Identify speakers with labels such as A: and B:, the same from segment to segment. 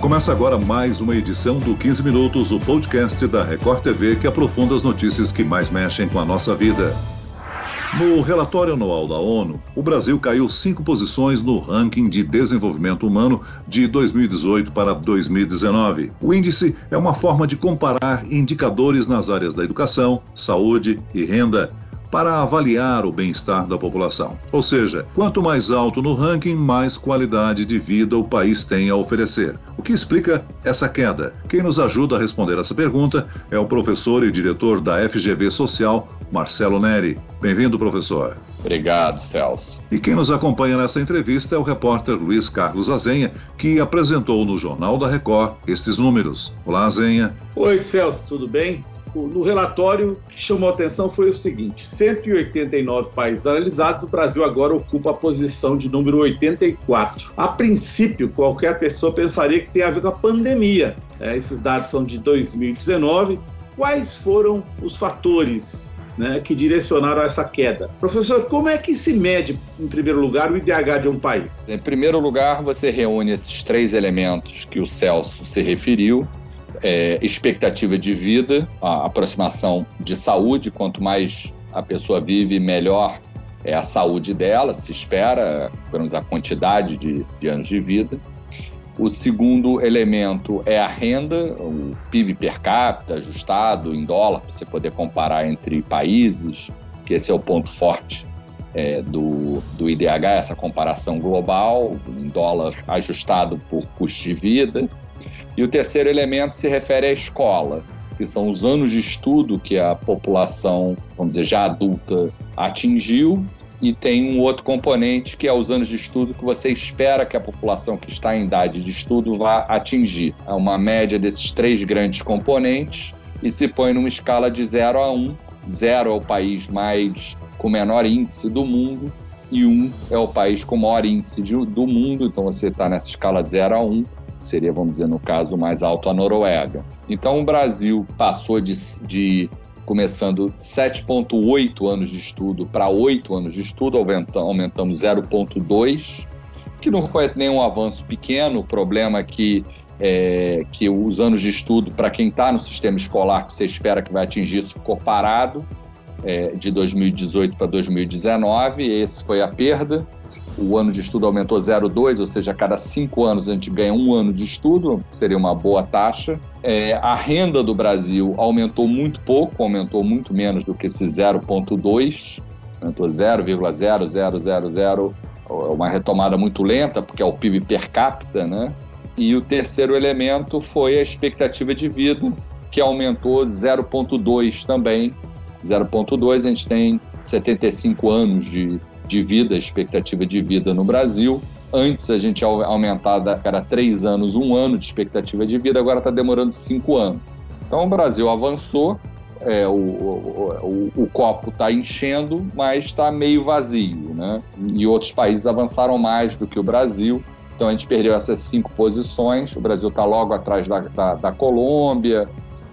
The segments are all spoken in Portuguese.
A: Começa agora mais uma edição do 15 Minutos, o podcast da Record TV que aprofunda as notícias que mais mexem com a nossa vida. No relatório anual da ONU, o Brasil caiu cinco posições no ranking de desenvolvimento humano de 2018 para 2019. O índice é uma forma de comparar indicadores nas áreas da educação, saúde e renda para avaliar o bem-estar da população. Ou seja, quanto mais alto no ranking, mais qualidade de vida o país tem a oferecer. O que explica essa queda? Quem nos ajuda a responder essa pergunta é o professor e diretor da FGV Social, Marcelo Neri. Bem-vindo, professor.
B: Obrigado, Celso.
A: E quem nos acompanha nessa entrevista é o repórter Luiz Carlos Azenha, que apresentou no Jornal da Record estes números. Olá, Azenha.
C: Oi, Celso, tudo bem? No relatório que chamou a atenção foi o seguinte: 189 países analisados, o Brasil agora ocupa a posição de número 84. A princípio, qualquer pessoa pensaria que tem a ver com a pandemia. É, esses dados são de 2019. Quais foram os fatores né, que direcionaram essa queda. Professor, como é que se mede, em primeiro lugar, o IDH de um país?
B: Em primeiro lugar, você reúne esses três elementos que o Celso se referiu, é, expectativa de vida, a aproximação de saúde, quanto mais a pessoa vive, melhor é a saúde dela, se espera, menos a quantidade de, de anos de vida. O segundo elemento é a renda, o PIB per capita ajustado em dólar, para você poder comparar entre países, que esse é o ponto forte é, do, do IDH, essa comparação global, em dólar ajustado por custo de vida. E o terceiro elemento se refere à escola, que são os anos de estudo que a população, vamos dizer, já adulta atingiu, e tem um outro componente que é os anos de estudo que você espera que a população que está em idade de estudo vá atingir. É uma média desses três grandes componentes e se põe numa escala de 0 a 1. Um. Zero é o país mais com menor índice do mundo e 1 um é o país com maior índice de, do mundo, então você está nessa escala de 0 a 1. Um seria, vamos dizer, no caso mais alto, a Noruega. Então o Brasil passou de, de começando 7,8 anos de estudo para 8 anos de estudo, aumentamos 0,2, que não foi nenhum avanço pequeno, o problema é que, é, que os anos de estudo, para quem está no sistema escolar, que você espera que vai atingir isso, ficou parado é, de 2018 para 2019, esse foi a perda o ano de estudo aumentou 0,2, ou seja, a cada cinco anos a gente ganha um ano de estudo, seria uma boa taxa. É, a renda do Brasil aumentou muito pouco, aumentou muito menos do que esse 0,2, aumentou 0,0000, uma retomada muito lenta, porque é o PIB per capita, né? E o terceiro elemento foi a expectativa de vida, que aumentou 0,2 também. 0,2 a gente tem 75 anos de de vida, expectativa de vida no Brasil. Antes a gente aumentava cada três anos, um ano de expectativa de vida, agora está demorando cinco anos. Então o Brasil avançou, é, o, o, o, o, copo está enchendo, mas está meio vazio. Né? E outros países avançaram mais do que o Brasil. Então a gente perdeu essas cinco posições. O Brasil está logo atrás da, da, da Colômbia,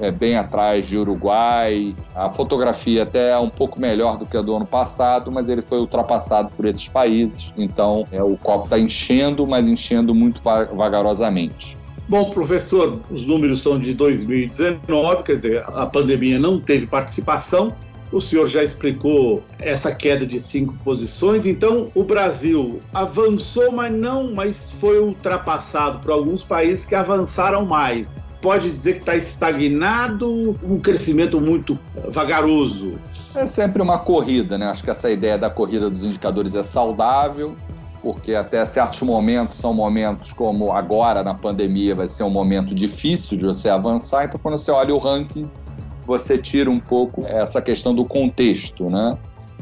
B: é, bem atrás de Uruguai. A fotografia até é um pouco melhor do que a do ano passado, mas ele foi ultrapassado por esses países. Então, é, o copo está enchendo, mas enchendo muito vagarosamente.
C: Bom, professor, os números são de 2019, quer dizer, a pandemia não teve participação. O senhor já explicou essa queda de cinco posições. Então, o Brasil avançou, mas não, mas foi ultrapassado por alguns países que avançaram mais pode dizer que está estagnado, um crescimento muito vagaroso?
B: É sempre uma corrida, né? Acho que essa ideia da corrida dos indicadores é saudável, porque até certos momentos são momentos como agora na pandemia vai ser um momento difícil de você avançar, então quando você olha o ranking, você tira um pouco essa questão do contexto, né?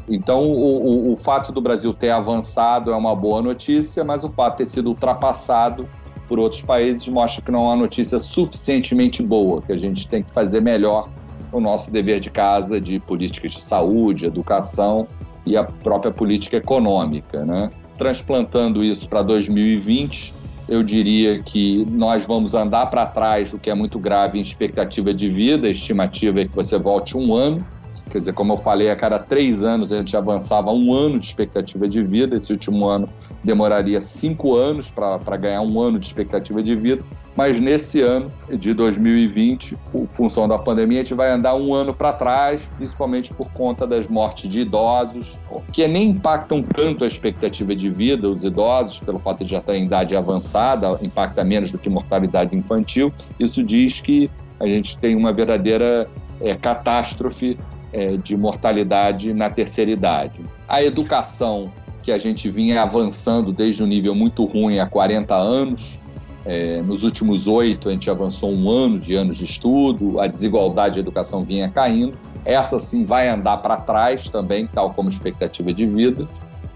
B: Então, o, o, o fato do Brasil ter avançado é uma boa notícia, mas o fato de ter sido ultrapassado por outros países mostra que não é uma notícia suficientemente boa, que a gente tem que fazer melhor o nosso dever de casa de políticas de saúde, educação e a própria política econômica. Né? Transplantando isso para 2020, eu diria que nós vamos andar para trás, o que é muito grave em expectativa de vida, a estimativa é que você volte um ano, Quer dizer, como eu falei, a cada três anos a gente avançava um ano de expectativa de vida. Esse último ano demoraria cinco anos para ganhar um ano de expectativa de vida. Mas nesse ano de 2020, por função da pandemia, a gente vai andar um ano para trás, principalmente por conta das mortes de idosos, que nem impactam tanto a expectativa de vida, os idosos, pelo fato de já estar em idade avançada, impacta menos do que mortalidade infantil. Isso diz que a gente tem uma verdadeira é, catástrofe é, de mortalidade na terceira idade. A educação, que a gente vinha avançando desde um nível muito ruim há 40 anos, é, nos últimos oito a gente avançou um ano de anos de estudo, a desigualdade de educação vinha caindo. Essa sim vai andar para trás também, tal como expectativa de vida.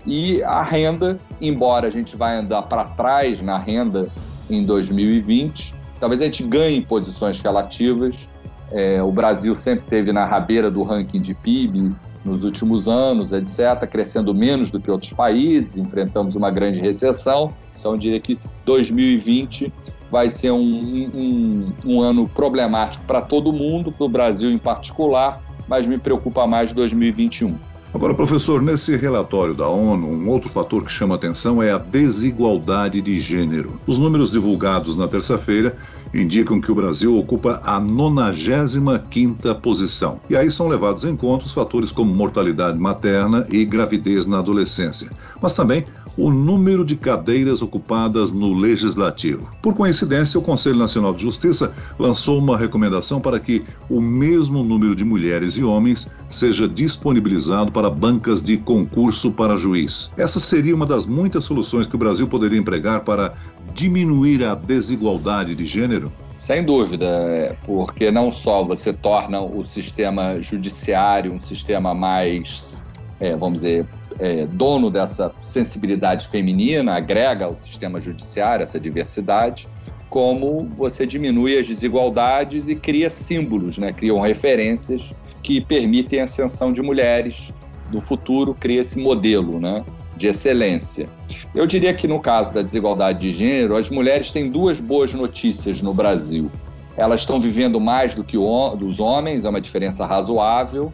B: E a renda, embora a gente vai andar para trás na renda em 2020, talvez a gente ganhe posições relativas, é, o Brasil sempre teve na rabeira do ranking de PIB nos últimos anos, etc., crescendo menos do que outros países, enfrentamos uma grande recessão. Então, eu diria que 2020 vai ser um, um, um ano problemático para todo mundo, para o Brasil em particular, mas me preocupa mais 2021.
A: Agora, professor, nesse relatório da ONU, um outro fator que chama atenção é a desigualdade de gênero. Os números divulgados na terça-feira indicam que o Brasil ocupa a 95ª posição. E aí são levados em conta os fatores como mortalidade materna e gravidez na adolescência, mas também o número de cadeiras ocupadas no Legislativo. Por coincidência, o Conselho Nacional de Justiça lançou uma recomendação para que o mesmo número de mulheres e homens seja disponibilizado para bancas de concurso para juiz. Essa seria uma das muitas soluções que o Brasil poderia empregar para diminuir a desigualdade de gênero?
B: Sem dúvida, é, porque não só você torna o sistema judiciário um sistema mais, é, vamos dizer, é, dono dessa sensibilidade feminina, agrega ao sistema judiciário essa diversidade, como você diminui as desigualdades e cria símbolos, né? criam referências que permitem a ascensão de mulheres no futuro, cria esse modelo né? de excelência. Eu diria que no caso da desigualdade de gênero, as mulheres têm duas boas notícias no Brasil. Elas estão vivendo mais do que os homens, é uma diferença razoável,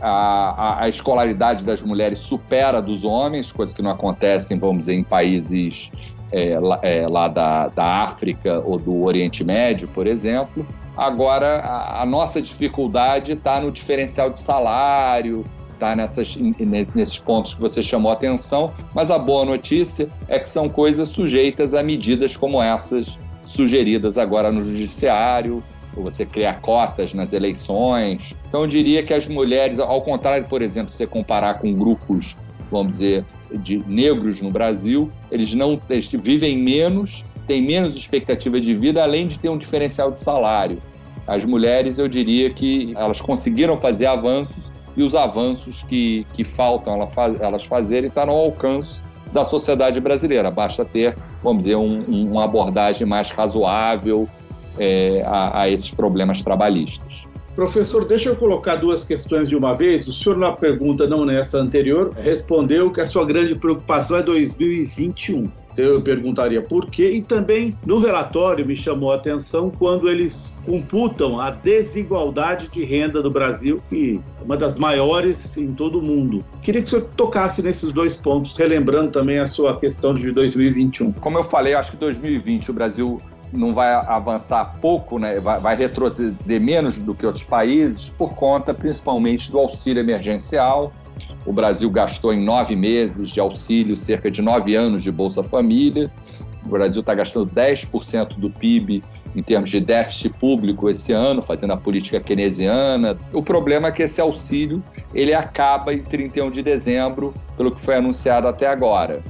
B: a, a, a, escolaridade das mulheres supera a dos homens, coisa que não acontecem, vamos dizer, em países é, lá, é, lá da, da África ou do Oriente Médio, por exemplo. Agora, a, a nossa dificuldade está no diferencial de salário, está nesses pontos que você chamou a atenção, mas a boa notícia é que são coisas sujeitas a medidas como essas sugeridas agora no Judiciário, você criar cotas nas eleições. Então, eu diria que as mulheres, ao contrário, por exemplo, se você comparar com grupos, vamos dizer, de negros no Brasil, eles não eles vivem menos, têm menos expectativa de vida, além de ter um diferencial de salário. As mulheres, eu diria que elas conseguiram fazer avanços e os avanços que, que faltam elas fazerem estão ao alcance da sociedade brasileira. Basta ter, vamos dizer, um, uma abordagem mais razoável, é, a, a esses problemas trabalhistas.
C: Professor, deixa eu colocar duas questões de uma vez. O senhor, na pergunta não nessa anterior, respondeu que a sua grande preocupação é 2021. Então eu perguntaria por quê. E também no relatório me chamou a atenção quando eles computam a desigualdade de renda do Brasil, que é uma das maiores em todo o mundo. Queria que o senhor tocasse nesses dois pontos, relembrando também a sua questão de 2021.
B: Como eu falei, eu acho que 2020 o Brasil não vai avançar pouco, né? vai, vai retroceder menos do que outros países, por conta principalmente do auxílio emergencial. O Brasil gastou em nove meses de auxílio cerca de nove anos de Bolsa Família. O Brasil está gastando 10% do PIB em termos de déficit público esse ano, fazendo a política keynesiana. O problema é que esse auxílio ele acaba em 31 de dezembro, pelo que foi anunciado até agora.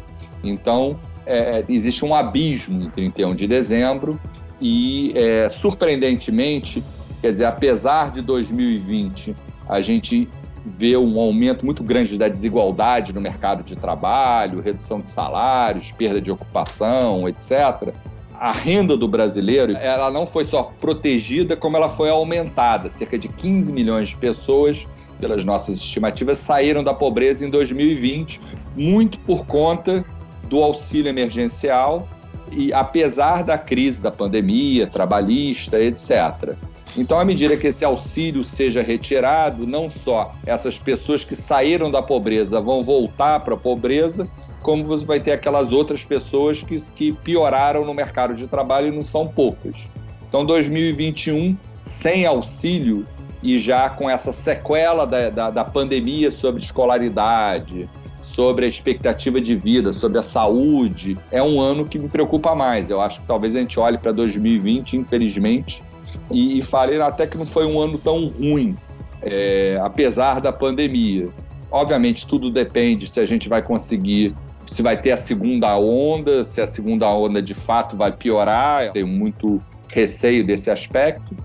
B: Então, é, existe um abismo em 31 de dezembro e, é, surpreendentemente, quer dizer, apesar de 2020 a gente vê um aumento muito grande da desigualdade no mercado de trabalho, redução de salários, perda de ocupação, etc. A renda do brasileiro, ela não foi só protegida, como ela foi aumentada. Cerca de 15 milhões de pessoas, pelas nossas estimativas, saíram da pobreza em 2020, muito por conta do auxílio emergencial e apesar da crise da pandemia, trabalhista, etc. Então, à medida que esse auxílio seja retirado, não só essas pessoas que saíram da pobreza vão voltar para a pobreza, como você vai ter aquelas outras pessoas que, que pioraram no mercado de trabalho e não são poucas. Então, 2021, sem auxílio e já com essa sequela da, da, da pandemia sobre escolaridade, sobre a expectativa de vida, sobre a saúde, é um ano que me preocupa mais. Eu acho que talvez a gente olhe para 2020, infelizmente, e, e fale até que não foi um ano tão ruim, é, apesar da pandemia. Obviamente, tudo depende se a gente vai conseguir, se vai ter a segunda onda, se a segunda onda de fato vai piorar. Eu tenho muito receio desse aspecto.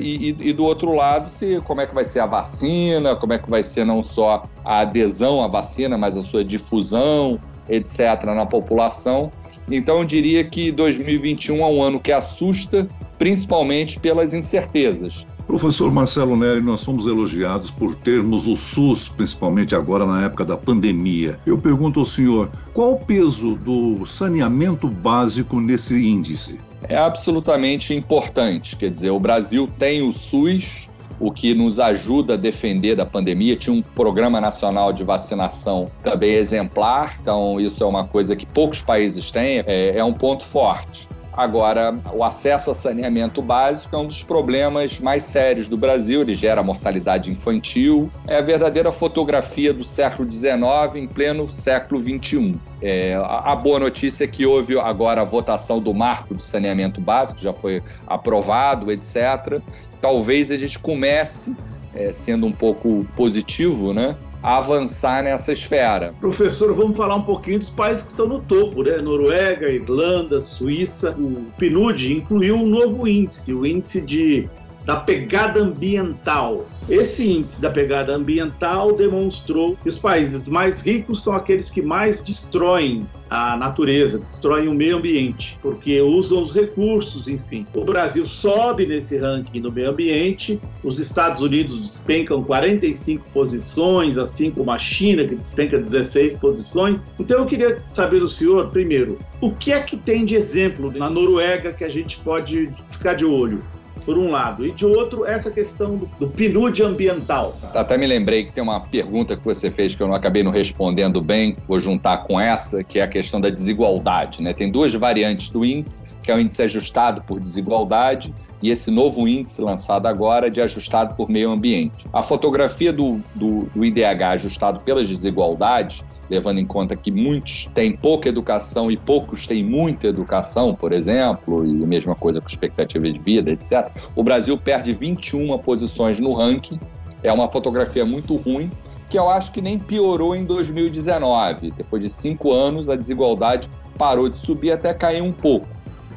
B: E, e, e, do outro lado, se, como é que vai ser a vacina, como é que vai ser não só a adesão à vacina, mas a sua difusão, etc., na população. Então, eu diria que 2021 é um ano que assusta, principalmente pelas incertezas.
A: Professor Marcelo Neri, nós somos elogiados por termos o SUS, principalmente agora na época da pandemia. Eu pergunto ao senhor, qual o peso do saneamento básico nesse índice?
B: É absolutamente importante. Quer dizer, o Brasil tem o SUS, o que nos ajuda a defender da pandemia. Tinha um programa nacional de vacinação também exemplar, então isso é uma coisa que poucos países têm, é, é um ponto forte. Agora, o acesso a saneamento básico é um dos problemas mais sérios do Brasil, ele gera mortalidade infantil. É a verdadeira fotografia do século XIX em pleno século XXI. É, a, boa notícia é que houve agora a votação do marco de saneamento básico, já foi aprovado, etc. Talvez a gente comece, é, sendo um pouco positivo, né? Avançar nessa esfera.
C: Professor, vamos falar um pouquinho dos países que estão no topo, né? Noruega, Irlanda, Suíça. O PNUD incluiu um novo índice, o índice de da pegada ambiental. Esse índice da pegada ambiental demonstrou que os países mais ricos são aqueles que mais destroem a natureza, destroem o meio ambiente, porque usam os recursos, enfim. O Brasil sobe nesse ranking do meio ambiente, os Estados Unidos despencam 45 posições, assim como a China, que despenca 16 posições. Então eu queria saber do senhor, primeiro, o que é que tem de exemplo na Noruega que a gente pode ficar de olho? Por um lado, e de outro, essa questão do, do PNUD ambiental.
B: Até me lembrei que tem uma pergunta que você fez que eu não acabei não respondendo bem, vou juntar com essa, que é a questão da desigualdade. Né? Tem duas variantes do índice, que é o índice ajustado por desigualdade e esse novo índice lançado agora de ajustado por meio ambiente. A fotografia do, do, do IDH ajustado pelas desigualdades levando em conta que muitos têm pouca educação e poucos têm muita educação, por exemplo, e a mesma coisa com expectativa de vida, etc. O Brasil perde 21 posições no ranking, é uma fotografia muito ruim, que eu acho que nem piorou em 2019. Depois de cinco anos, a desigualdade parou de subir até cair um pouco.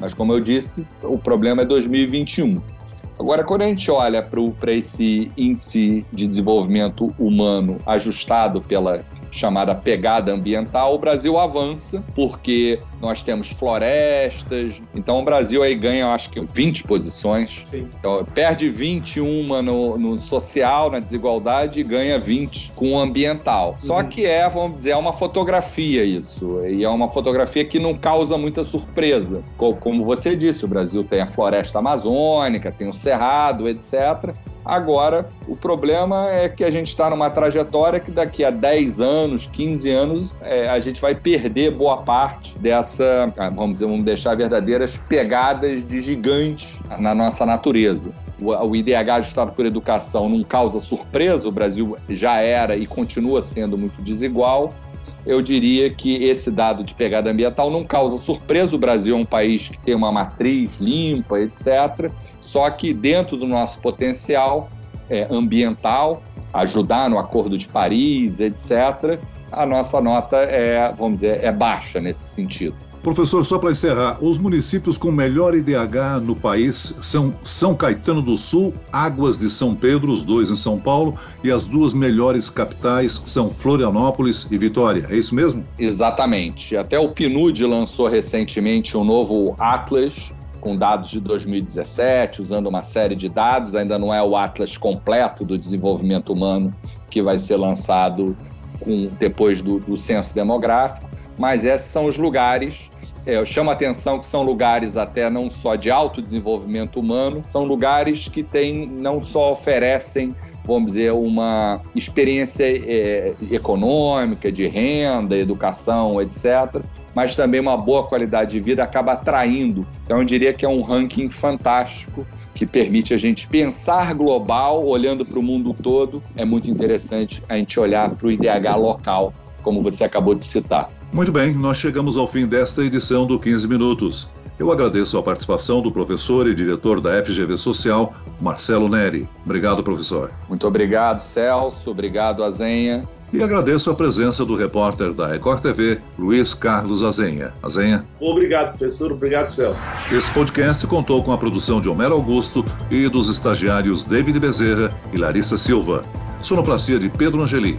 B: Mas, como eu disse, o problema é 2021. Agora, quando a gente olha para esse índice de desenvolvimento humano ajustado pela chamada pegada ambiental, o Brasil avança porque nós temos florestas. Então o Brasil aí ganha, acho que 20 posições. Sim. Então perde 21 no, no social, na desigualdade, e ganha 20 com o ambiental. Uhum. Só que é, vamos dizer, é uma fotografia isso. E é uma fotografia que não causa muita surpresa. Como você disse, o Brasil tem a floresta amazônica, tem o cerrado, etc. Agora, o problema é que a gente está numa trajetória que daqui a 10 anos, 15 anos, é, a gente vai perder boa parte dessa, ah, vamos dizer, vamos deixar verdadeiras pegadas de gigantes na nossa natureza. O IDH ajustado por educação não causa surpresa, o Brasil já era e continua sendo muito desigual eu diria que esse dado de pegada ambiental não causa surpresa. O Brasil é um país que tem uma matriz limpa, etc. Só que dentro do nosso potencial é, ambiental, ajudar no Acordo de Paris, etc., a nossa nota é, vamos dizer, é baixa nesse sentido.
A: Professor, só para encerrar, os municípios com melhor IDH no país são São Caetano do Sul, Águas de São Pedro, os dois em São Paulo, e as duas melhores capitais são Florianópolis e Vitória. É isso mesmo?
B: Exatamente. Até o PNUD lançou recentemente um novo Atlas com dados de 2017, usando uma série de dados, ainda não é o Atlas completo do desenvolvimento humano que vai ser lançado com, depois do, do censo demográfico, mas esses são os lugares eu chamo a atenção que são lugares até não só de alto desenvolvimento humano, são lugares que têm, não só oferecem vamos dizer, uma experiência é, econômica, de renda, educação, etc., mas também uma boa qualidade de vida acaba atraindo. Então, eu diria que é um ranking fantástico que permite a gente pensar global, olhando para o mundo todo. É muito interessante a gente olhar para o IDH local, como você acabou de citar.
A: Muito bem, nós chegamos ao fim desta edição do 15 Minutos. Eu agradeço a participação do professor e diretor da FGV Social, Marcelo Neri. Obrigado, professor.
B: Muito obrigado, Celso. Obrigado, Azenha.
A: E agradeço a presença do repórter da Record TV, Luiz Carlos Azenha. Azenha.
C: Obrigado, professor. Obrigado, Celso.
A: Esse podcast contou com a produção de Homero Augusto e dos estagiários David Bezerra e Larissa Silva. Sonoplastia de Pedro Angeli.